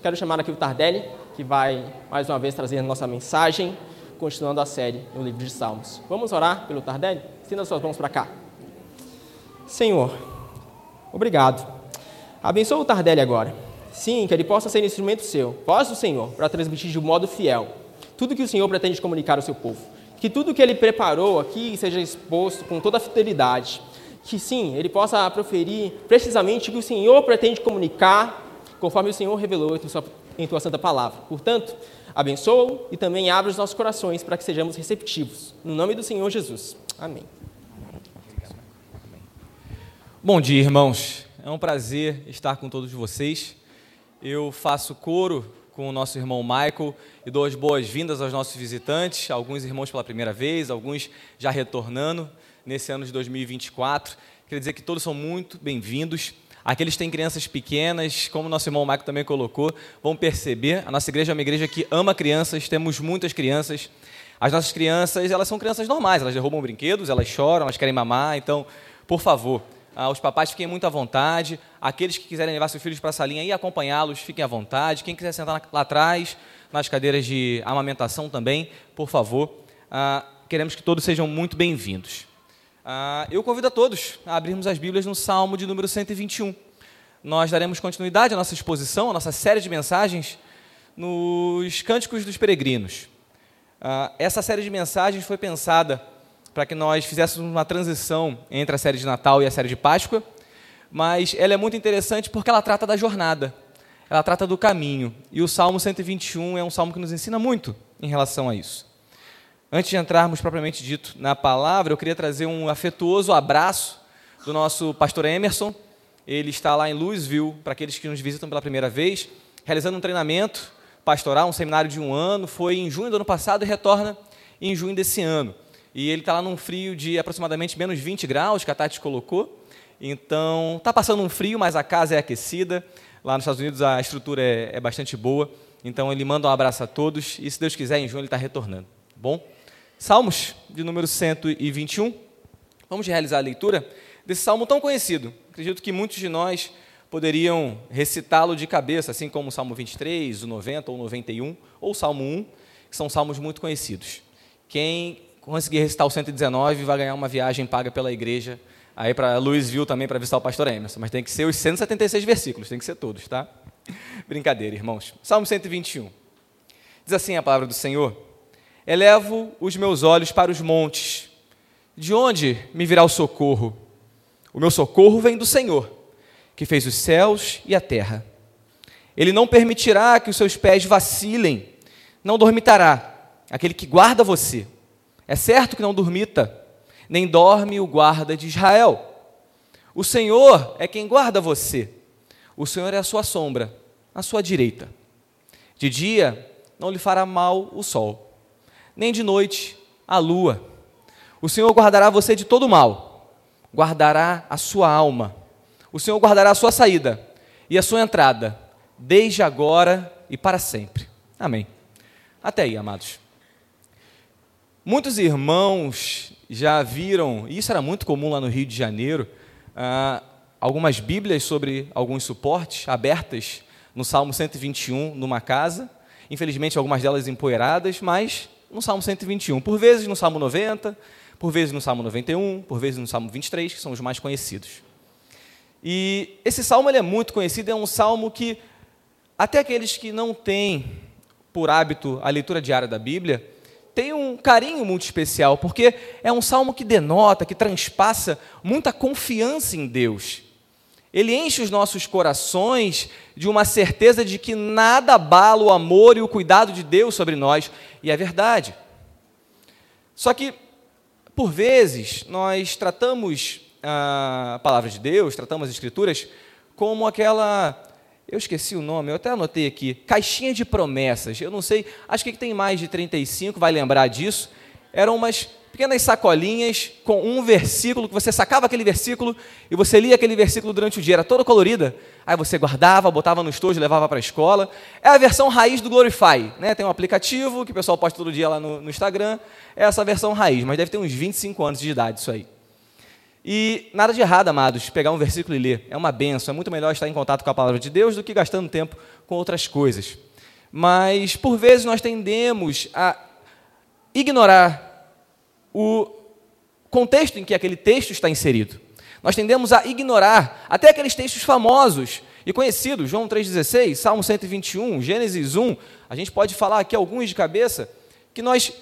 quero chamar aqui o Tardelli, que vai mais uma vez trazer a nossa mensagem, continuando a série no livro de Salmos. Vamos orar pelo Tardelli? Estenda suas mãos para cá. Senhor, obrigado. Abençoa o Tardelli agora. Sim, que ele possa ser instrumento seu, voz do Senhor, para transmitir de um modo fiel tudo que o Senhor pretende comunicar ao seu povo. Que tudo que ele preparou aqui seja exposto com toda a fidelidade. Que sim, ele possa proferir precisamente o que o Senhor pretende comunicar, conforme o Senhor revelou em tua, em tua santa palavra. Portanto, abençoa e também abre os nossos corações para que sejamos receptivos. No nome do Senhor Jesus. Amém. Bom dia, irmãos. É um prazer estar com todos vocês. Eu faço coro com o nosso irmão Michael e dou as boas-vindas aos nossos visitantes, alguns irmãos pela primeira vez, alguns já retornando nesse ano de 2024. Queria dizer que todos são muito bem-vindos. Aqueles que têm crianças pequenas, como nosso irmão Michael também colocou, vão perceber, a nossa igreja é uma igreja que ama crianças, temos muitas crianças. As nossas crianças, elas são crianças normais, elas derrubam brinquedos, elas choram, elas querem mamar, então, por favor, ah, os papais fiquem muito à vontade. Aqueles que quiserem levar seus filhos para a salinha e acompanhá-los, fiquem à vontade. Quem quiser sentar lá atrás, nas cadeiras de amamentação também, por favor. Ah, queremos que todos sejam muito bem-vindos. Ah, eu convido a todos a abrirmos as Bíblias no Salmo de número 121. Nós daremos continuidade à nossa exposição, à nossa série de mensagens, nos Cânticos dos Peregrinos. essa série de mensagens foi pensada para que nós fizéssemos uma transição entre a série de Natal e a série de Páscoa, mas ela é muito interessante porque ela trata da jornada, ela trata do caminho, e o Salmo 121 é um salmo que nos ensina muito em relação a isso. Antes de entrarmos propriamente dito na palavra, eu queria trazer um afetuoso abraço do nosso pastor Emerson. Ele está lá em Louisville, para aqueles que nos visitam pela primeira vez, realizando um treinamento pastoral, um seminário de um ano. Foi em junho do ano passado e retorna em junho desse ano. E ele está lá num frio de aproximadamente menos 20 graus, que a Tati colocou. Então, está passando um frio, mas a casa é aquecida. Lá nos Estados Unidos a estrutura é, é bastante boa. Então, ele manda um abraço a todos. E, se Deus quiser, em junho ele está retornando. Bom? Salmos, de número 121. Vamos realizar a leitura desse salmo tão conhecido. Acredito que muitos de nós poderiam recitá-lo de cabeça, assim como o Salmo 23, o 90 ou o 91, ou o Salmo 1, que são salmos muito conhecidos. Quem conseguir recitar o 119, vai ganhar uma viagem paga pela igreja aí para Louisville também para visitar o pastor Emerson. Mas tem que ser os 176 versículos, tem que ser todos, tá? Brincadeira, irmãos. Salmo 121. Diz assim a palavra do Senhor: Elevo os meus olhos para os montes. De onde me virá o socorro? O meu socorro vem do Senhor, que fez os céus e a terra. Ele não permitirá que os seus pés vacilem, não dormitará aquele que guarda você. É certo que não dormita, nem dorme o guarda de Israel. O Senhor é quem guarda você. O Senhor é a sua sombra, à sua direita. De dia não lhe fará mal o sol, nem de noite a lua. O Senhor guardará você de todo mal, guardará a sua alma. O Senhor guardará a sua saída e a sua entrada, desde agora e para sempre. Amém. Até aí, amados. Muitos irmãos já viram, e isso era muito comum lá no Rio de Janeiro, ah, algumas Bíblias sobre alguns suportes abertas no Salmo 121 numa casa, infelizmente algumas delas empoeiradas, mas no Salmo 121, por vezes no Salmo 90, por vezes no Salmo 91, por vezes no Salmo 23, que são os mais conhecidos. E esse salmo é muito conhecido, é um salmo que até aqueles que não têm por hábito a leitura diária da Bíblia, tem um carinho muito especial, porque é um salmo que denota, que transpassa muita confiança em Deus. Ele enche os nossos corações de uma certeza de que nada abala o amor e o cuidado de Deus sobre nós, e é verdade. Só que, por vezes, nós tratamos a palavra de Deus, tratamos as Escrituras, como aquela eu esqueci o nome, eu até anotei aqui. Caixinha de promessas. Eu não sei, acho que tem mais de 35, vai lembrar disso. Eram umas pequenas sacolinhas com um versículo, que você sacava aquele versículo e você lia aquele versículo durante o dia. Era toda colorida. Aí você guardava, botava no estojo, levava para a escola. É a versão raiz do Glorify. Né? Tem um aplicativo que o pessoal posta todo dia lá no, no Instagram. É essa versão raiz, mas deve ter uns 25 anos de idade isso aí. E nada de errado, amados, pegar um versículo e ler. É uma benção, é muito melhor estar em contato com a palavra de Deus do que gastando tempo com outras coisas. Mas, por vezes, nós tendemos a ignorar o contexto em que aquele texto está inserido. Nós tendemos a ignorar até aqueles textos famosos e conhecidos, João 3,16, Salmo 121, Gênesis 1, a gente pode falar aqui alguns de cabeça, que nós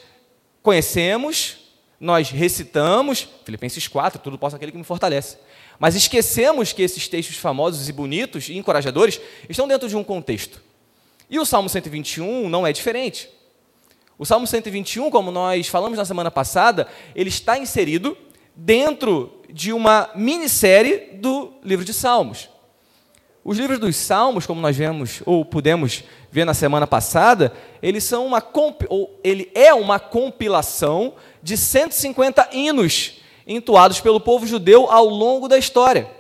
conhecemos, nós recitamos, Filipenses 4, tudo posso aquele que me fortalece. Mas esquecemos que esses textos famosos e bonitos e encorajadores estão dentro de um contexto. E o Salmo 121 não é diferente. O Salmo 121, como nós falamos na semana passada, ele está inserido dentro de uma minissérie do livro de Salmos. Os livros dos Salmos, como nós vemos ou pudemos ver na semana passada, eles são uma ele é uma compilação de 150 hinos entoados pelo povo judeu ao longo da história.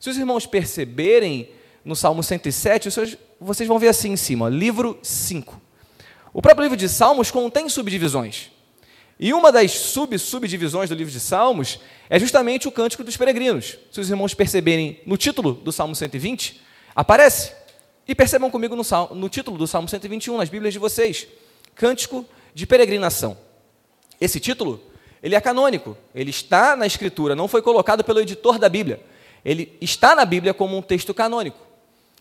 Se os irmãos perceberem no Salmo 107, vocês vão ver assim em cima, livro 5. O próprio livro de Salmos contém subdivisões. E uma das sub-subdivisões do livro de Salmos é justamente o Cântico dos Peregrinos. Se os irmãos perceberem no título do Salmo 120, aparece. E percebam comigo no, no título do Salmo 121, nas Bíblias de vocês: Cântico de Peregrinação. Esse título, ele é canônico, ele está na Escritura, não foi colocado pelo editor da Bíblia. Ele está na Bíblia como um texto canônico.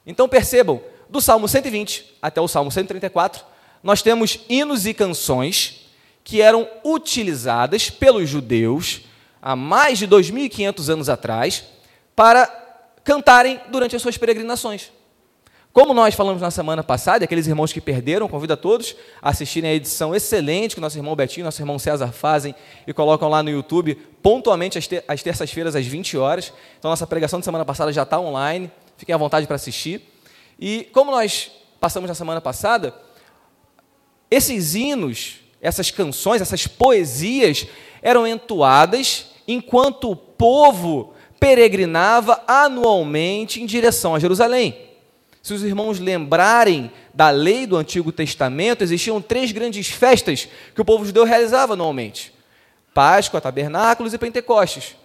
Então percebam, do Salmo 120 até o Salmo 134, nós temos hinos e canções que eram utilizadas pelos judeus há mais de 2.500 anos atrás para cantarem durante as suas peregrinações. Como nós falamos na semana passada, aqueles irmãos que perderam, convido a todos a assistirem a edição excelente que nosso irmão Betinho e nosso irmão César fazem e colocam lá no YouTube, pontualmente às, ter às terças-feiras, às 20 horas. Então, nossa pregação de semana passada já está online, fiquem à vontade para assistir. E como nós passamos na semana passada, esses hinos essas canções, essas poesias eram entoadas enquanto o povo peregrinava anualmente em direção a Jerusalém. Se os irmãos lembrarem da lei do Antigo Testamento, existiam três grandes festas que o povo judeu realizava anualmente: Páscoa, Tabernáculos e Pentecostes.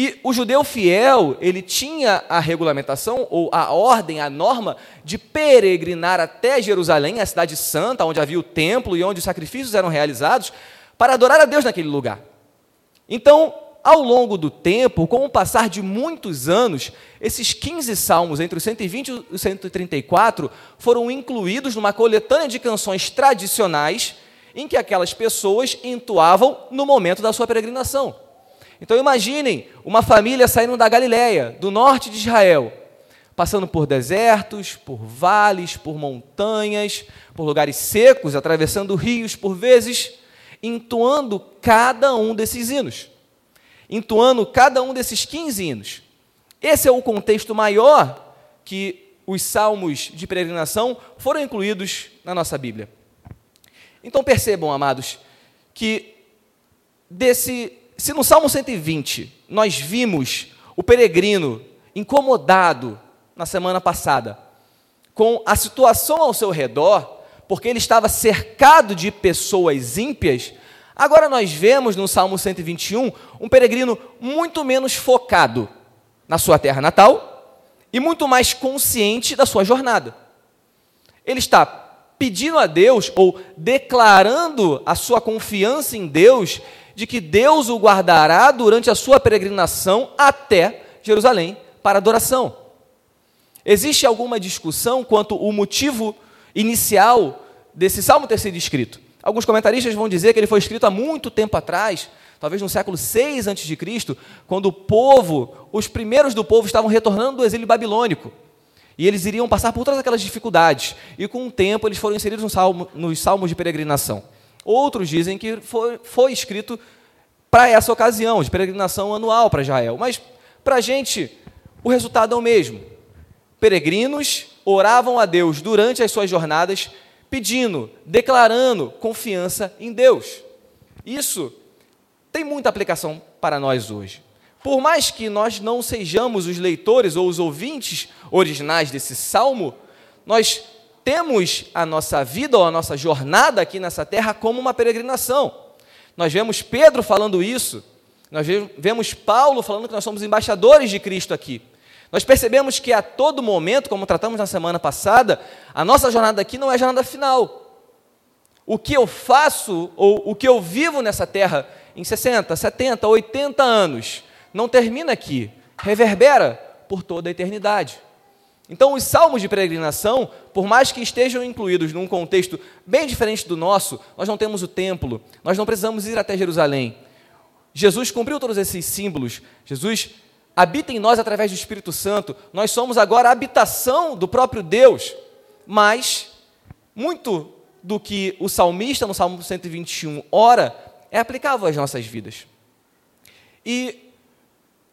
E o judeu fiel, ele tinha a regulamentação, ou a ordem, a norma, de peregrinar até Jerusalém, a cidade santa, onde havia o templo e onde os sacrifícios eram realizados, para adorar a Deus naquele lugar. Então, ao longo do tempo, com o passar de muitos anos, esses 15 salmos, entre os 120 e os 134, foram incluídos numa coletânea de canções tradicionais em que aquelas pessoas entoavam no momento da sua peregrinação. Então imaginem uma família saindo da Galiléia, do norte de Israel, passando por desertos, por vales, por montanhas, por lugares secos, atravessando rios por vezes, entoando cada um desses hinos. Entoando cada um desses 15 hinos. Esse é o contexto maior que os salmos de peregrinação foram incluídos na nossa Bíblia. Então percebam, amados, que desse se no Salmo 120 nós vimos o peregrino incomodado na semana passada com a situação ao seu redor, porque ele estava cercado de pessoas ímpias, agora nós vemos no Salmo 121 um peregrino muito menos focado na sua terra natal e muito mais consciente da sua jornada. Ele está pedindo a Deus ou declarando a sua confiança em Deus de que Deus o guardará durante a sua peregrinação até Jerusalém para adoração. Existe alguma discussão quanto ao motivo inicial desse salmo ter sido escrito? Alguns comentaristas vão dizer que ele foi escrito há muito tempo atrás, talvez no século 6 a.C., quando o povo, os primeiros do povo estavam retornando do exílio babilônico. E eles iriam passar por todas aquelas dificuldades. E com o tempo eles foram inseridos no salmo, nos salmos de peregrinação. Outros dizem que foi, foi escrito para essa ocasião, de peregrinação anual para Israel. Mas, para a gente, o resultado é o mesmo. Peregrinos oravam a Deus durante as suas jornadas, pedindo, declarando confiança em Deus. Isso tem muita aplicação para nós hoje. Por mais que nós não sejamos os leitores ou os ouvintes originais desse salmo, nós temos a nossa vida ou a nossa jornada aqui nessa terra como uma peregrinação. Nós vemos Pedro falando isso Nós vemos Paulo falando que nós somos embaixadores de Cristo aqui. Nós percebemos que a todo momento, como tratamos na semana passada, a nossa jornada aqui não é jornada final. O que eu faço ou o que eu vivo nessa terra em 60, 70, 80 anos não termina aqui, reverbera por toda a eternidade. Então, os salmos de peregrinação, por mais que estejam incluídos num contexto bem diferente do nosso, nós não temos o templo, nós não precisamos ir até Jerusalém. Jesus cumpriu todos esses símbolos, Jesus habita em nós através do Espírito Santo, nós somos agora a habitação do próprio Deus, mas muito do que o salmista no Salmo 121 ora é aplicável às nossas vidas. E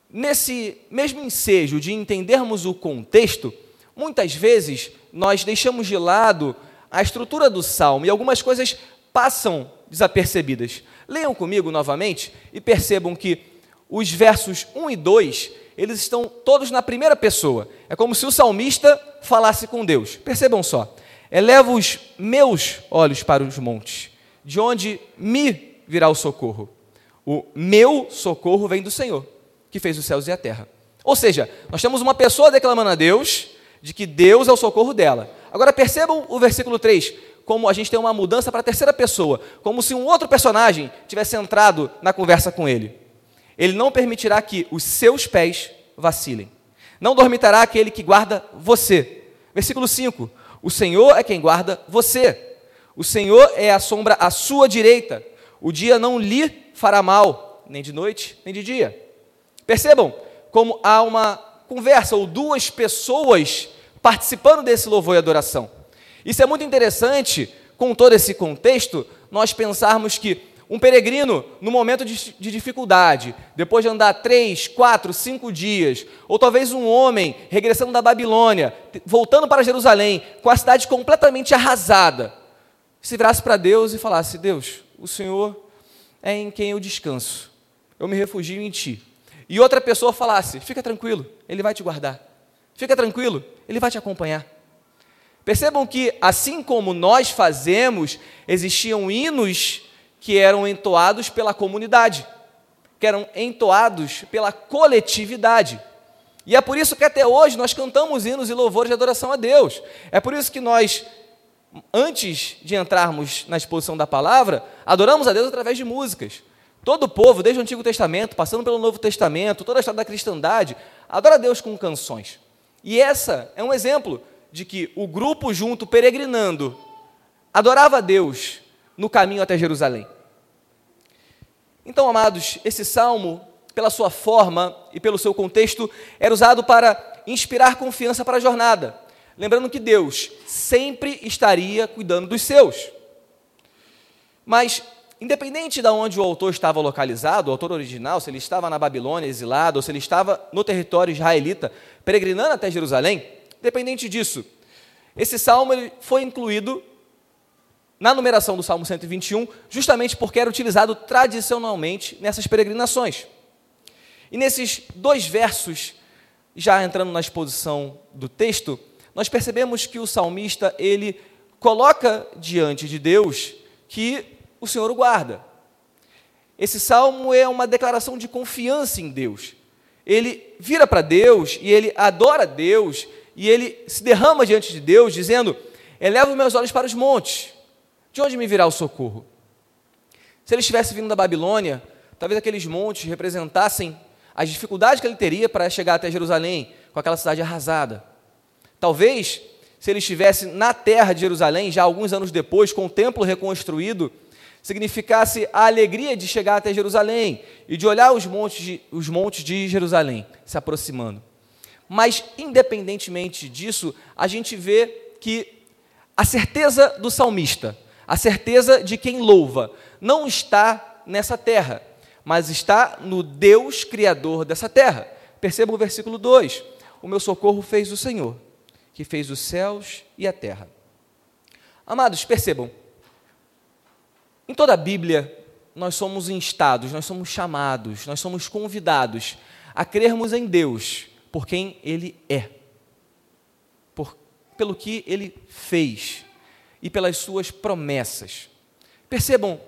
nesse mesmo ensejo de entendermos o contexto, muitas vezes nós deixamos de lado a estrutura do salmo e algumas coisas passam desapercebidas. Leiam comigo novamente e percebam que os versos 1 e 2, eles estão todos na primeira pessoa. É como se o salmista falasse com Deus. Percebam só. Eleva os meus olhos para os montes, de onde me virá o socorro. O meu socorro vem do Senhor, que fez os céus e a terra. Ou seja, nós temos uma pessoa declamando a Deus de que Deus é o socorro dela. Agora percebam o versículo 3, como a gente tem uma mudança para a terceira pessoa, como se um outro personagem tivesse entrado na conversa com ele. Ele não permitirá que os seus pés vacilem. Não dormitará aquele que guarda você. Versículo 5: O Senhor é quem guarda você. O Senhor é a sombra à sua direita. O dia não lhe fará mal, nem de noite, nem de dia. Percebam como há uma conversa ou duas pessoas participando desse louvor e adoração. Isso é muito interessante, com todo esse contexto, nós pensarmos que um peregrino, no momento de, de, dificuldade, depois de andar três, quatro, cinco dias, ou talvez um homem regressando da Babilônia, voltando para Jerusalém, com a cidade completamente arrasada, se virasse para Deus e falasse: Deus, o Senhor é em quem eu descanso, eu me refugio em Ti. E outra pessoa falasse: Fica tranquilo, Ele vai te guardar. Fica tranquilo, Ele vai te acompanhar. Percebam que, assim como nós fazemos, existiam hinos que eram entoados pela comunidade, que eram entoados pela coletividade. E é por isso que até hoje nós cantamos hinos e louvores de adoração a Deus. É por isso que nós, antes de entrarmos na exposição da palavra, adoramos a Deus através de músicas. Todo o povo, desde o Antigo Testamento, passando pelo Novo Testamento, toda a história da cristandade, adora a Deus com canções. E essa é um exemplo de que o grupo junto, peregrinando, adorava a Deus no caminho até Jerusalém. Então, amados, esse salmo, pela sua forma e pelo seu contexto, era usado para inspirar confiança para a jornada, lembrando que Deus sempre estaria cuidando dos seus. Mas, independente de onde o autor estava localizado, o autor original, se ele estava na Babilônia exilado, ou se ele estava no território israelita, peregrinando até Jerusalém, Dependente disso, esse salmo foi incluído na numeração do Salmo 121, justamente porque era utilizado tradicionalmente nessas peregrinações. E nesses dois versos, já entrando na exposição do texto, nós percebemos que o salmista ele coloca diante de Deus que o Senhor o guarda. Esse salmo é uma declaração de confiança em Deus. Ele vira para Deus e ele adora Deus e ele se derrama diante de Deus, dizendo: Eleva os meus olhos para os montes, de onde me virá o socorro? Se ele estivesse vindo da Babilônia, talvez aqueles montes representassem as dificuldades que ele teria para chegar até Jerusalém, com aquela cidade arrasada. Talvez, se ele estivesse na terra de Jerusalém, já alguns anos depois, com o templo reconstruído, significasse a alegria de chegar até Jerusalém e de olhar os montes de, os montes de Jerusalém se aproximando. Mas, independentemente disso, a gente vê que a certeza do salmista, a certeza de quem louva, não está nessa terra, mas está no Deus Criador dessa terra. Perceba o versículo 2: O meu socorro fez o Senhor, que fez os céus e a terra. Amados, percebam, em toda a Bíblia, nós somos instados, nós somos chamados, nós somos convidados a crermos em Deus por quem ele é, por, pelo que ele fez e pelas suas promessas. Percebam,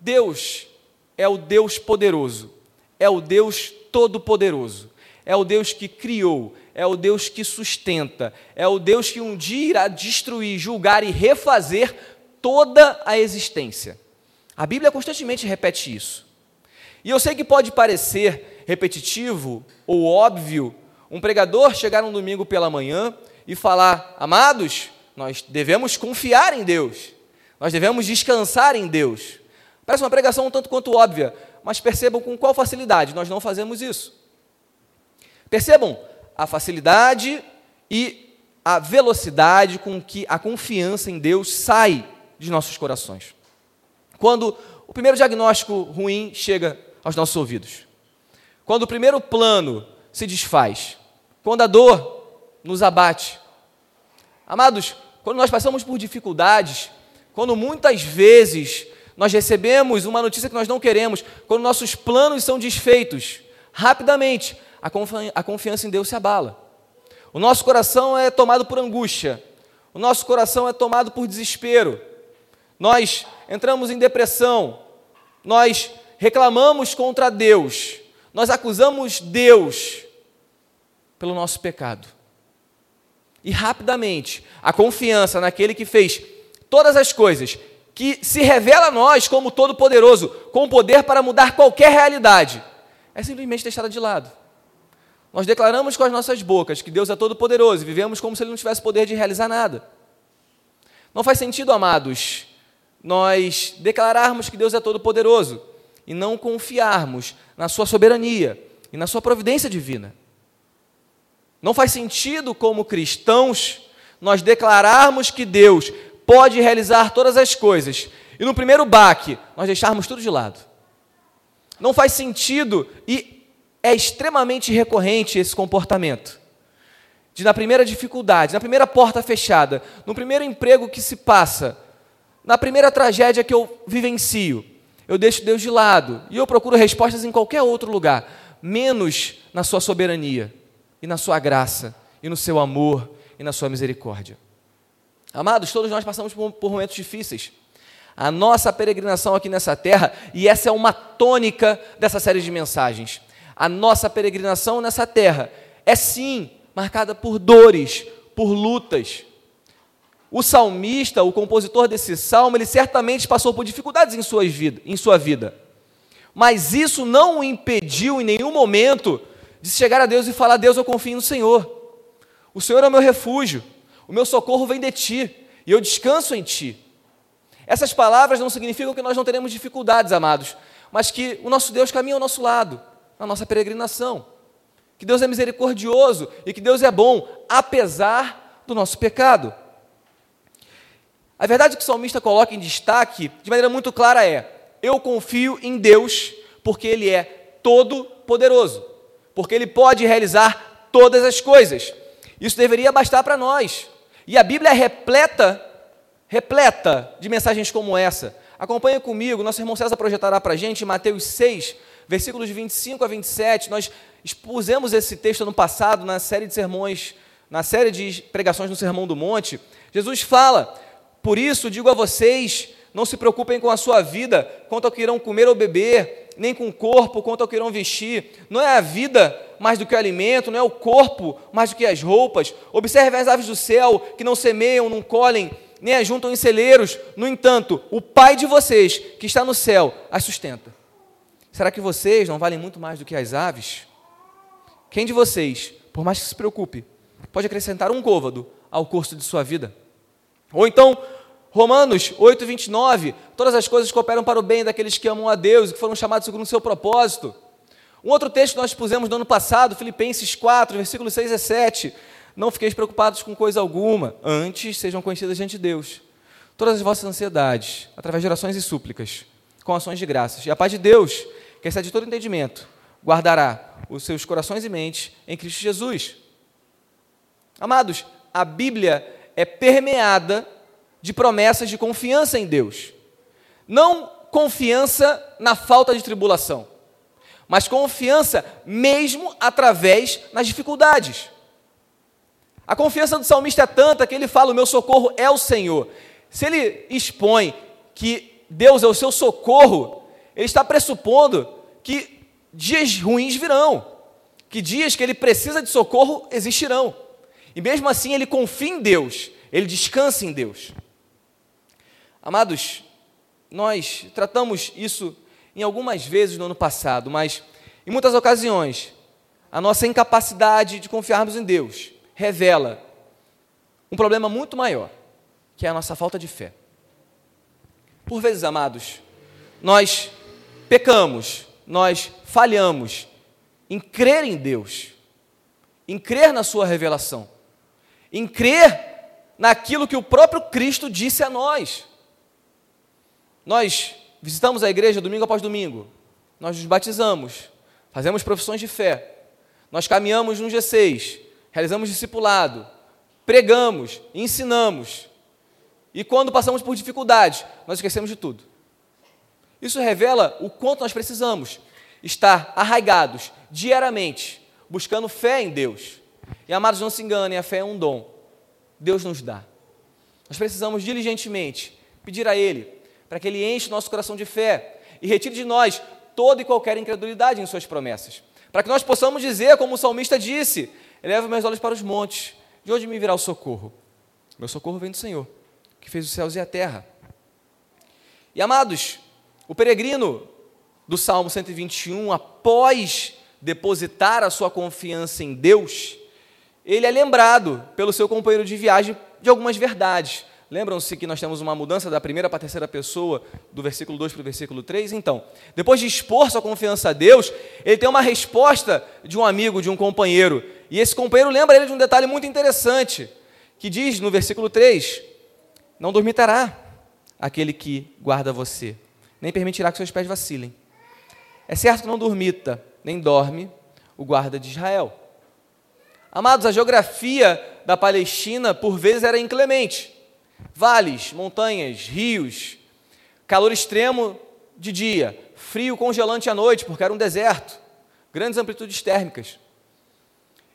Deus é o Deus poderoso, é o Deus Todo-Poderoso, é o Deus que criou, é o Deus que sustenta, é o Deus que um dia irá destruir, julgar e refazer toda a existência. A Bíblia constantemente repete isso. E eu sei que pode parecer repetitivo ou óbvio um pregador chegar um domingo pela manhã e falar: Amados, nós devemos confiar em Deus, nós devemos descansar em Deus. Parece uma pregação um tanto quanto óbvia, mas percebam com qual facilidade nós não fazemos isso. Percebam a facilidade e a velocidade com que a confiança em Deus sai de nossos corações. Quando o primeiro diagnóstico ruim chega aos nossos ouvidos, quando o primeiro plano se desfaz, quando a dor nos abate. Amados, quando nós passamos por dificuldades, quando muitas vezes nós recebemos uma notícia que nós não queremos, quando nossos planos são desfeitos, rapidamente a, confi a confiança em Deus se abala. O nosso coração é tomado por angústia, o nosso coração é tomado por desespero. Nós entramos em depressão, nós reclamamos contra Deus, nós acusamos Deus pelo nosso pecado. E rapidamente, a confiança naquele que fez todas as coisas, que se revela a nós como todo-poderoso, com poder para mudar qualquer realidade, é simplesmente deixada de lado. Nós declaramos com as nossas bocas que Deus é todo-poderoso e vivemos como se Ele não tivesse poder de realizar nada. Não faz sentido, amados, nós declararmos que Deus é todo-poderoso e não confiarmos na Sua soberania e na Sua providência divina. Não faz sentido, como cristãos, nós declararmos que Deus pode realizar todas as coisas e no primeiro baque nós deixarmos tudo de lado. Não faz sentido e é extremamente recorrente esse comportamento. De na primeira dificuldade, na primeira porta fechada, no primeiro emprego que se passa, na primeira tragédia que eu vivencio, eu deixo Deus de lado e eu procuro respostas em qualquer outro lugar, menos na sua soberania e na sua graça e no seu amor e na sua misericórdia. Amados, todos nós passamos por, momentos difíceis. A nossa peregrinação aqui nessa terra, e essa é uma tônica dessa série de mensagens. A nossa peregrinação nessa terra é sim marcada por dores, por lutas. O salmista, o compositor desse salmo, ele certamente passou por dificuldades em, suas vida, em sua vida. Mas isso não o impediu em nenhum momento de chegar a Deus e falar: Deus, eu confio no Senhor. O Senhor é o meu refúgio. O meu socorro vem de ti e eu descanso em ti. Essas palavras não significam que nós não teremos dificuldades, amados, mas que o nosso Deus caminha ao nosso lado, na nossa peregrinação. Que Deus é misericordioso e que Deus é bom, apesar do nosso pecado. A verdade que o salmista coloca em destaque, de maneira muito clara, é: eu confio em Deus, porque Ele é todo-poderoso, porque Ele pode realizar todas as coisas. Isso deveria bastar para nós. E a Bíblia é repleta, repleta de mensagens como essa. Acompanha comigo, nosso irmão César projetará para a gente Mateus 6, versículos 25 a 27. Nós expusemos esse texto no passado, na série de sermões, na série de pregações no Sermão do Monte. Jesus fala: Por isso digo a vocês, não se preocupem com a sua vida, quanto ao que irão comer ou beber, nem com o corpo, quanto ao que irão vestir. Não é a vida mais do que o alimento, não é o corpo mais do que as roupas. Observe as aves do céu, que não semeiam, não colhem, nem ajuntam em celeiros. No entanto, o Pai de vocês, que está no céu, as sustenta. Será que vocês não valem muito mais do que as aves? Quem de vocês, por mais que se preocupe, pode acrescentar um côvado ao curso de sua vida? Ou então, Romanos 8, 29, todas as coisas cooperam para o bem daqueles que amam a Deus e que foram chamados segundo o seu propósito. Um outro texto que nós pusemos no ano passado, Filipenses 4, versículos 6 a 7. Não fiqueis preocupados com coisa alguma, antes sejam conhecidas diante de Deus. Todas as vossas ansiedades, através de orações e súplicas, com ações de graças. E a paz de Deus, que excede todo entendimento, guardará os seus corações e mentes em Cristo Jesus. Amados, a Bíblia é permeada de promessas de confiança em Deus. Não confiança na falta de tribulação, mas confiança mesmo através das dificuldades. A confiança do salmista é tanta que ele fala: O meu socorro é o Senhor. Se ele expõe que Deus é o seu socorro, ele está pressupondo que dias ruins virão, que dias que ele precisa de socorro existirão. E mesmo assim ele confia em Deus, ele descansa em Deus. Amados, nós tratamos isso em algumas vezes no ano passado, mas em muitas ocasiões a nossa incapacidade de confiarmos em Deus revela um problema muito maior, que é a nossa falta de fé. Por vezes, amados, nós pecamos, nós falhamos em crer em Deus, em crer na Sua revelação, em crer naquilo que o próprio Cristo disse a nós. Nós visitamos a igreja domingo após domingo, nós nos batizamos, fazemos profissões de fé, nós caminhamos no G6, realizamos discipulado, pregamos, ensinamos, e quando passamos por dificuldades, nós esquecemos de tudo. Isso revela o quanto nós precisamos estar arraigados diariamente, buscando fé em Deus. E amados, não se enganem, a fé é um dom. Deus nos dá. Nós precisamos diligentemente pedir a Ele para que Ele enche nosso coração de fé e retire de nós toda e qualquer incredulidade em Suas promessas. Para que nós possamos dizer, como o salmista disse: Eleva meus olhos para os montes, de onde me virá o socorro? Meu socorro vem do Senhor, que fez os céus e a terra. E amados, o peregrino do Salmo 121, após depositar a sua confiança em Deus, ele é lembrado pelo seu companheiro de viagem de algumas verdades. Lembram-se que nós temos uma mudança da primeira para a terceira pessoa, do versículo 2 para o versículo 3? Então, depois de expor sua confiança a Deus, ele tem uma resposta de um amigo, de um companheiro. E esse companheiro lembra ele de um detalhe muito interessante, que diz no versículo 3: Não dormitará aquele que guarda você, nem permitirá que seus pés vacilem. É certo que não dormita, nem dorme o guarda de Israel. Amados, a geografia da Palestina por vezes era inclemente. Vales, montanhas, rios, calor extremo de dia, frio congelante à noite, porque era um deserto, grandes amplitudes térmicas.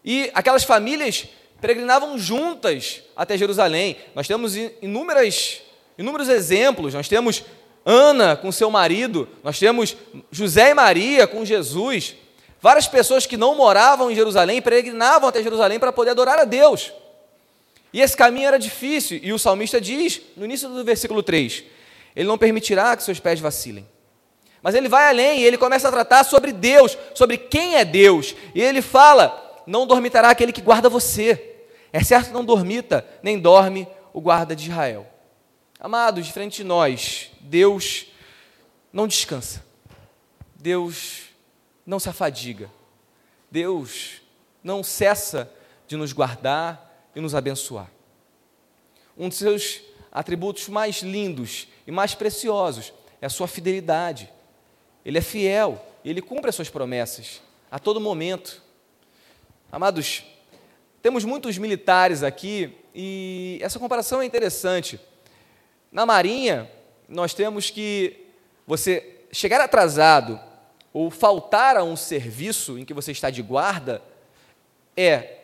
E aquelas famílias peregrinavam juntas até Jerusalém. Nós temos inúmeras, inúmeros exemplos. Nós temos Ana com seu marido, nós temos José e Maria com Jesus. Várias pessoas que não moravam em Jerusalém peregrinavam até Jerusalém para poder adorar a Deus. E esse caminho era difícil, e o salmista diz, no início do versículo 3, ele não permitirá que seus pés vacilem. Mas ele vai além e ele começa a tratar sobre Deus, sobre quem é Deus. E ele fala: Não dormitará aquele que guarda você. É certo, não dormita, nem dorme o guarda de Israel. Amados, de frente de nós, Deus não descansa. Deus não se afadiga. Deus não cessa de nos guardar e nos abençoar. Um dos seus atributos mais lindos e mais preciosos é a sua fidelidade. Ele é fiel, ele cumpre as suas promessas a todo momento. Amados, temos muitos militares aqui e essa comparação é interessante. Na Marinha, nós temos que você chegar atrasado ou faltar a um serviço em que você está de guarda é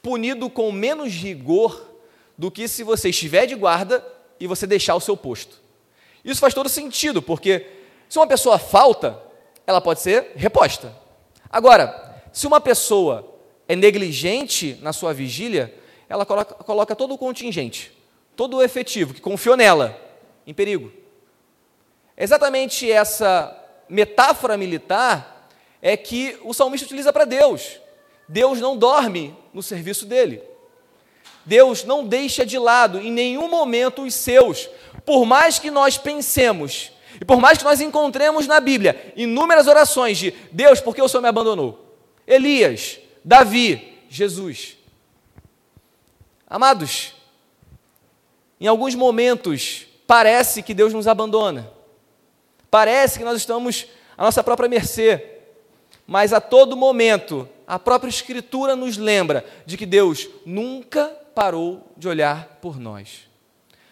punido com menos rigor do que se você estiver de guarda e você deixar o seu posto. Isso faz todo sentido, porque se uma pessoa falta, ela pode ser reposta. Agora, se uma pessoa é negligente na sua vigília, ela coloca, coloca todo o contingente, todo o efetivo que confiou nela em perigo. Exatamente essa metáfora militar é que o salmista utiliza para Deus. Deus não dorme no serviço dele. Deus não deixa de lado em nenhum momento os seus, por mais que nós pensemos e por mais que nós encontremos na Bíblia inúmeras orações de Deus, por que o Senhor me abandonou? Elias, Davi, Jesus. Amados, em alguns momentos parece que Deus nos abandona, parece que nós estamos à nossa própria mercê, mas a todo momento a própria Escritura nos lembra de que Deus nunca parou de olhar por nós.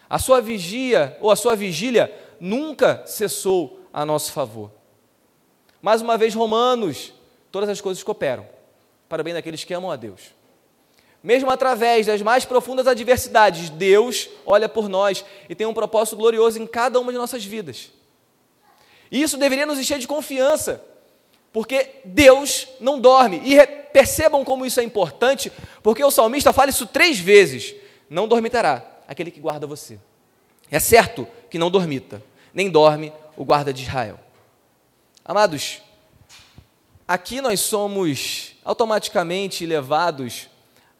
A sua vigia ou a sua vigília nunca cessou a nosso favor. Mais uma vez, Romanos, todas as coisas cooperam para o bem daqueles que amam a Deus. Mesmo através das mais profundas adversidades, Deus olha por nós e tem um propósito glorioso em cada uma de nossas vidas. E isso deveria nos encher de confiança, Porque Deus não dorme. E percebam como isso é importante, porque o salmista fala isso três vezes: Não dormitará aquele que guarda você. É certo que não dormita, nem dorme o guarda de Israel. Amados, aqui nós somos automaticamente levados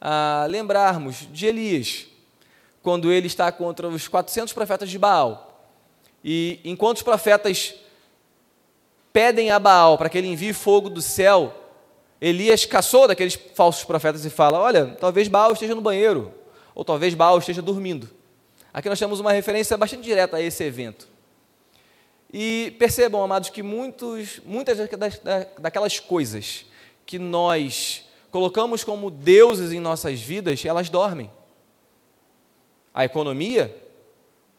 a lembrarmos de Elias, quando ele está contra os 400 profetas de Baal. E enquanto os profetas pedem a Baal para que ele envie fogo do céu, Elias caçou daqueles falsos profetas e fala: Olha, talvez Baal esteja no banheiro, ou talvez Baal esteja dormindo. Aqui nós temos uma referência bastante direta a esse evento. E percebam, amados, que muitos, muitas daquelas coisas que nós colocamos como deuses em nossas vidas, elas dormem. A economia,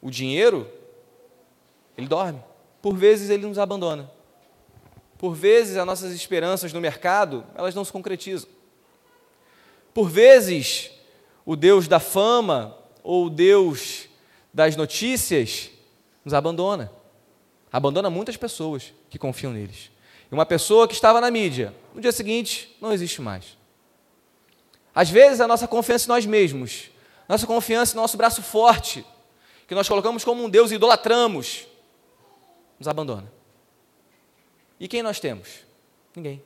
o dinheiro, ele dorme. Por vezes ele nos abandona. Por vezes as nossas esperanças no mercado, elas não se concretizam. Por vezes o Deus da fama ou o Deus das notícias nos abandona. Abandona muitas pessoas que confiam neles. E uma pessoa que estava na mídia, no dia seguinte, não existe mais. Às vezes a nossa confiança em nós mesmos, nossa confiança em nosso braço forte, que nós colocamos como um Deus e idolatramos, nos abandona. E quem nós temos? Ninguém.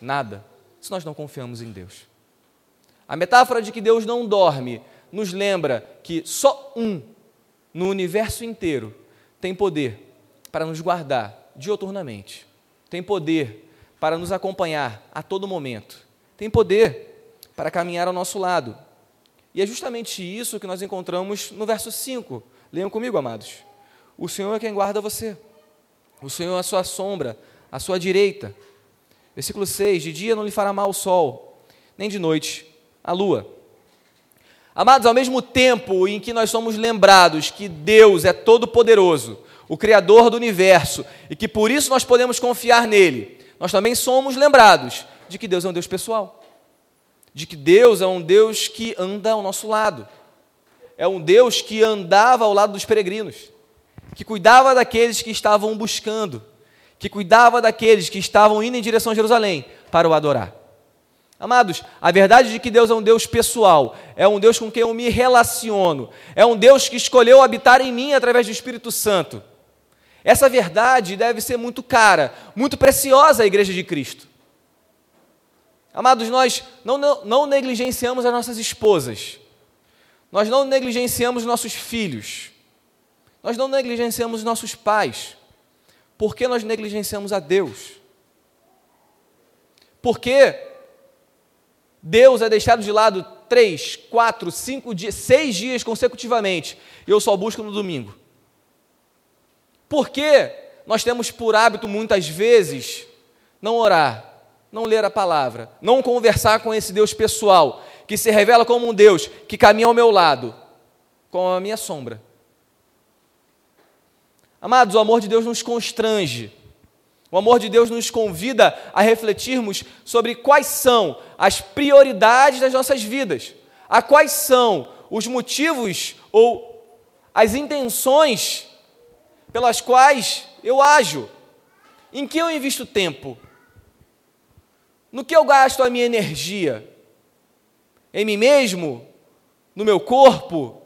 Nada, se nós não confiamos em Deus. A metáfora de que Deus não dorme nos lembra que só um no universo inteiro tem poder para nos guardar dioturnamente, tem poder para nos acompanhar a todo momento, tem poder para caminhar ao nosso lado. E é justamente isso que nós encontramos no verso 5. Leiam comigo, amados. O Senhor é quem guarda você. O Senhor é a sua sombra, a sua direita. Versículo 6: De dia não lhe fará mal o sol, nem de noite a lua. Amados, ao mesmo tempo em que nós somos lembrados que Deus é todo-poderoso, o Criador do universo, e que por isso nós podemos confiar nele, nós também somos lembrados de que Deus é um Deus pessoal, de que Deus é um Deus que anda ao nosso lado, é um Deus que andava ao lado dos peregrinos que cuidava daqueles que estavam buscando, que cuidava daqueles que estavam indo em direção a Jerusalém para o adorar. Amados, a verdade de que Deus é um Deus pessoal, é um Deus com quem eu me relaciono, é um Deus que escolheu habitar em mim através do Espírito Santo. Essa verdade deve ser muito cara, muito preciosa à Igreja de Cristo. Amados, nós não, não, não negligenciamos as nossas esposas, nós não negligenciamos nossos filhos, nós não negligenciamos nossos pais. Por que nós negligenciamos a Deus? Porque Deus é deixado de lado três, quatro, cinco dias, seis dias consecutivamente e eu só busco no domingo. Por que nós temos por hábito muitas vezes não orar, não ler a palavra, não conversar com esse Deus pessoal que se revela como um Deus que caminha ao meu lado, com a minha sombra? Amados, o amor de Deus nos constrange. O amor de Deus nos convida a refletirmos sobre quais são as prioridades das nossas vidas, a quais são os motivos ou as intenções pelas quais eu ajo, em que eu invisto tempo, no que eu gasto a minha energia, em mim mesmo, no meu corpo,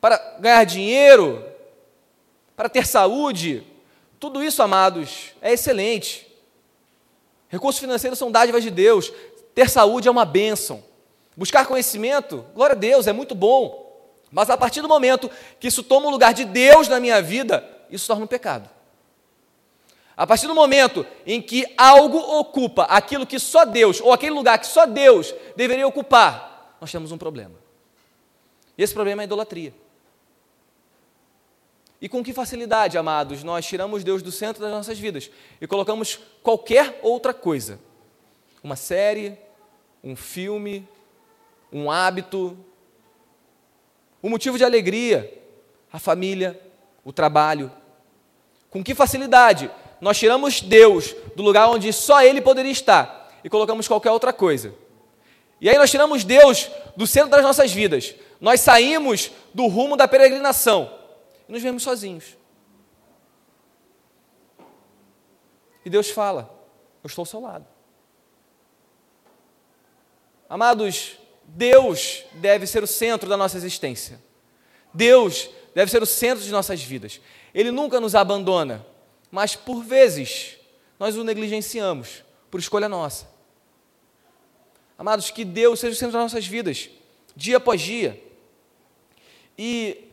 para ganhar dinheiro, para ter saúde, tudo isso, amados, é excelente. Recursos financeiros são dádivas de Deus, ter saúde é uma bênção. Buscar conhecimento, glória a Deus, é muito bom. Mas a partir do momento que isso toma o lugar de Deus na minha vida, isso torna um pecado. A partir do momento em que algo ocupa aquilo que só Deus, ou aquele lugar que só Deus deveria ocupar, nós temos um problema. E esse problema é a idolatria. E com que facilidade, amados, nós tiramos Deus do centro das nossas vidas e colocamos qualquer outra coisa. Uma série, um filme, um hábito, um motivo de alegria, a família, o trabalho. Com que facilidade nós tiramos Deus do lugar onde só Ele poderia estar e colocamos qualquer outra coisa. E aí nós tiramos Deus do centro das nossas vidas. Nós saímos do rumo da peregrinação e nos vemos sozinhos. E Deus fala: eu estou ao seu lado. Amados, Deus deve ser o centro da nossa existência. Deus deve ser o centro de nossas vidas. Ele nunca nos abandona, mas por vezes nós o negligenciamos por escolha nossa. Amados, que Deus seja o centro das nossas vidas, dia após dia. E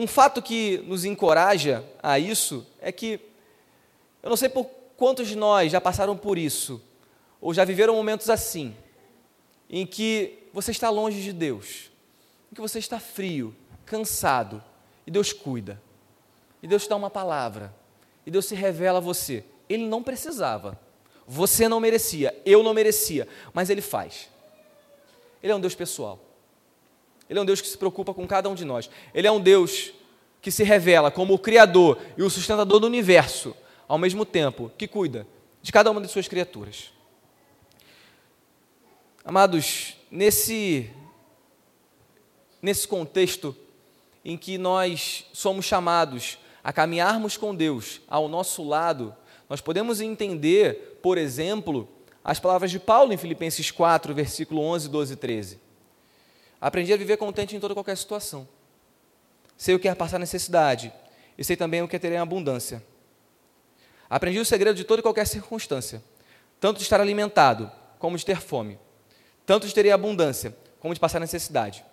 um fato que nos encoraja a isso é que, eu não sei por quantos de nós já passaram por isso, ou já viveram momentos assim, em que você está longe de Deus, em que você está frio, cansado, e Deus cuida, e Deus te dá uma palavra, e Deus se revela a você. Ele não precisava, você não merecia, eu não merecia, mas Ele faz. Ele é um Deus pessoal. Ele é um Deus que se preocupa com cada um de nós. Ele é um Deus que se revela como o Criador e o sustentador do universo, ao mesmo tempo que cuida de cada uma de suas criaturas. Amados, nesse, nesse contexto em que nós somos chamados a caminharmos com Deus ao nosso lado, nós podemos entender, por exemplo, as palavras de Paulo em Filipenses 4, versículo 11, 12 e 13. Aprendi a viver contente em toda qualquer situação. Sei o que é passar necessidade e sei também o que é ter em abundância. Aprendi o segredo de toda e qualquer circunstância, tanto de estar alimentado como de ter fome, tanto de ter em abundância como de passar necessidade.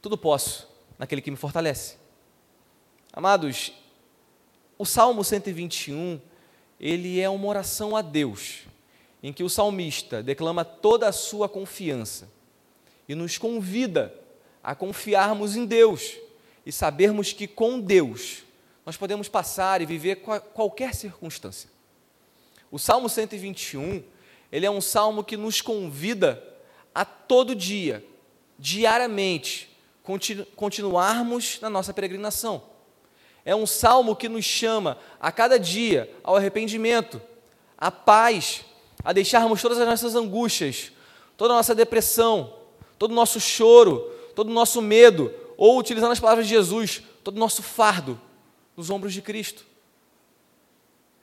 Tudo posso naquele que me fortalece. Amados, o Salmo 121, ele é uma oração a Deus, em que o salmista declama toda a sua confiança e nos convida a confiarmos em Deus e sabermos que com Deus nós podemos passar e viver qualquer circunstância. O Salmo 121, ele é um salmo que nos convida a todo dia, diariamente, continu continuarmos na nossa peregrinação. É um salmo que nos chama a cada dia ao arrependimento, à paz, a deixarmos todas as nossas angústias, toda a nossa depressão, todo o nosso choro, todo o nosso medo, ou utilizando as palavras de Jesus, todo o nosso fardo nos ombros de Cristo.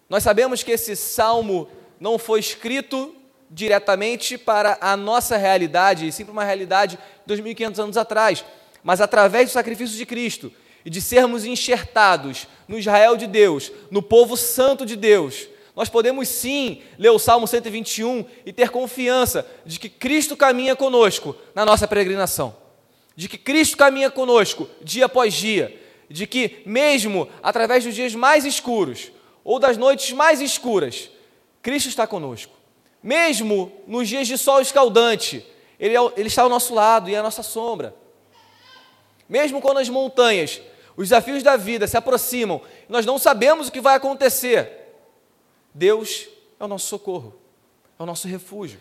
Nós sabemos que esse salmo não foi escrito diretamente para a nossa realidade, e sim para uma realidade de 2.500 anos atrás, mas através do sacrifício de Cristo e de sermos enxertados no Israel de Deus, no povo santo de Deus, nós podemos sim ler o Salmo 121 e ter confiança de que Cristo caminha conosco na nossa peregrinação, de que Cristo caminha conosco dia após dia, de que, mesmo através dos dias mais escuros ou das noites mais escuras, Cristo está conosco. Mesmo nos dias de sol escaldante, Ele, é, ele está ao nosso lado e é a nossa sombra. Mesmo quando as montanhas, os desafios da vida se aproximam, nós não sabemos o que vai acontecer, Deus é o nosso socorro, é o nosso refúgio.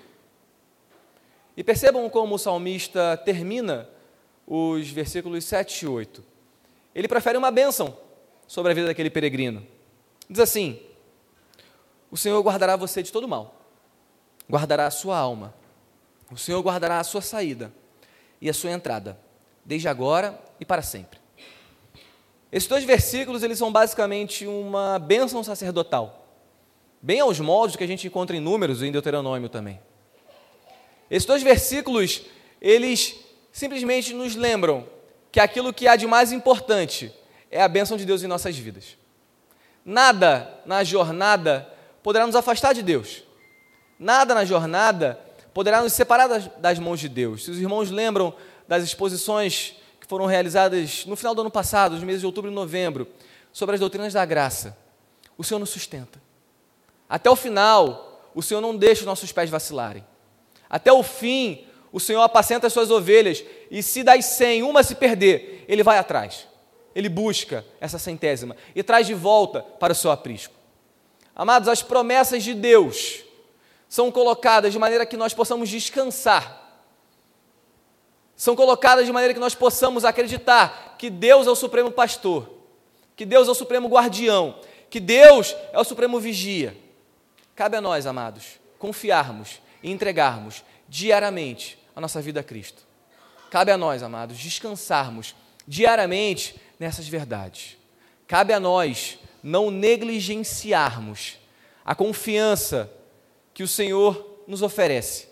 E percebam como o salmista termina os versículos 7 e 8. Ele prefere uma bênção sobre a vida daquele peregrino. Diz assim: O Senhor guardará você de todo mal, guardará a sua alma, o Senhor guardará a sua saída e a sua entrada, desde agora e para sempre. Esses dois versículos eles são basicamente uma bênção sacerdotal bem aos moldes que a gente encontra em Números e em Deuteronômio também. Esses dois versículos, eles simplesmente nos lembram que aquilo que há de mais importante é a bênção de Deus em nossas vidas. Nada na jornada poderá nos afastar de Deus. Nada na jornada poderá nos separar das, das mãos de Deus. Se os irmãos lembram das exposições que foram realizadas no final do ano passado, nos meses de outubro e novembro, sobre as doutrinas da graça, o Senhor nos sustenta. Até o final, o Senhor não deixa os nossos pés vacilarem. Até o fim, o Senhor apacenta as suas ovelhas, e se das cem, uma se perder, Ele vai atrás. Ele busca essa centésima e traz de volta para o seu aprisco. Amados, as promessas de Deus são colocadas de maneira que nós possamos descansar. São colocadas de maneira que nós possamos acreditar que Deus é o supremo pastor, que Deus é o supremo guardião, que Deus é o supremo vigia Cabe a nós, amados, confiarmos e entregarmos diariamente a nossa vida a Cristo. Cabe a nós, amados, descansarmos diariamente nessas verdades. Cabe a nós não negligenciarmos a confiança que o Senhor nos oferece,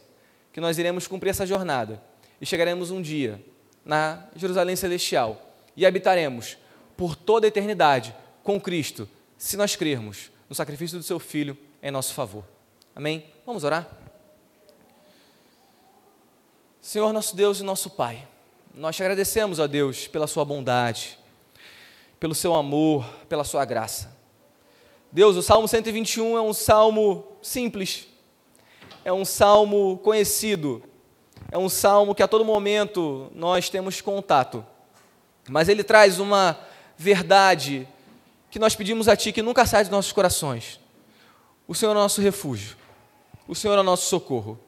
que nós iremos cumprir essa jornada e chegaremos um dia na Jerusalém Celestial e habitaremos por toda a eternidade com Cristo, se nós crermos no sacrifício do seu Filho em nosso favor. Amém? Vamos orar? Senhor nosso Deus e nosso Pai, nós te agradecemos, ó Deus, pela Sua bondade, pelo Seu amor, pela Sua graça. Deus, o Salmo 121 é um salmo simples, é um salmo conhecido, é um salmo que a todo momento nós temos contato, mas ele traz uma verdade que nós pedimos a Ti que nunca sai dos nossos corações. O Senhor é nosso refúgio, o Senhor é nosso socorro.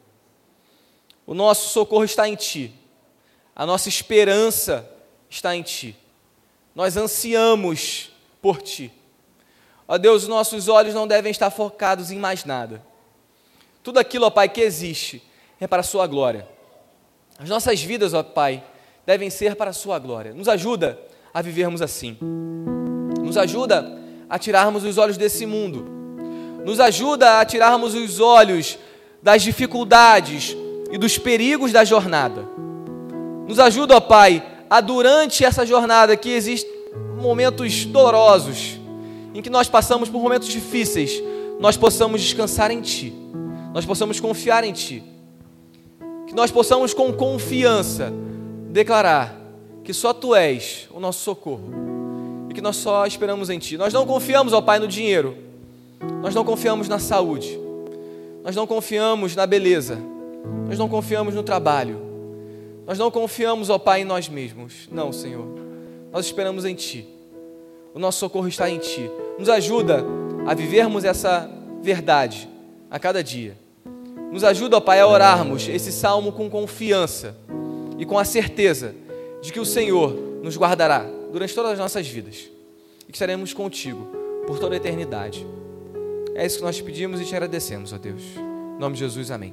O nosso socorro está em Ti. A nossa esperança está em Ti. Nós ansiamos por Ti. Ó Deus, os nossos olhos não devem estar focados em mais nada. Tudo aquilo, ó Pai, que existe é para a Sua glória. As nossas vidas, ó Pai, devem ser para a Sua glória. Nos ajuda a vivermos assim. Nos ajuda a tirarmos os olhos desse mundo. Nos ajuda a tirarmos os olhos das dificuldades, e dos perigos da jornada. Nos ajuda, ó Pai, a durante essa jornada que existem momentos dolorosos, em que nós passamos por momentos difíceis, nós possamos descansar em Ti, nós possamos confiar em Ti, que nós possamos com confiança declarar que só Tu és o nosso socorro e que nós só esperamos em Ti. Nós não confiamos, ó Pai, no dinheiro, nós não confiamos na saúde, nós não confiamos na beleza, nós não confiamos no trabalho. Nós não confiamos, ó Pai, em nós mesmos. Não, Senhor. Nós esperamos em Ti. O nosso socorro está em Ti. Nos ajuda a vivermos essa verdade a cada dia. Nos ajuda, ó Pai, a orarmos esse salmo com confiança e com a certeza de que o Senhor nos guardará durante todas as nossas vidas e que estaremos contigo por toda a eternidade. É isso que nós te pedimos e te agradecemos, ó Deus. Em nome de Jesus, amém.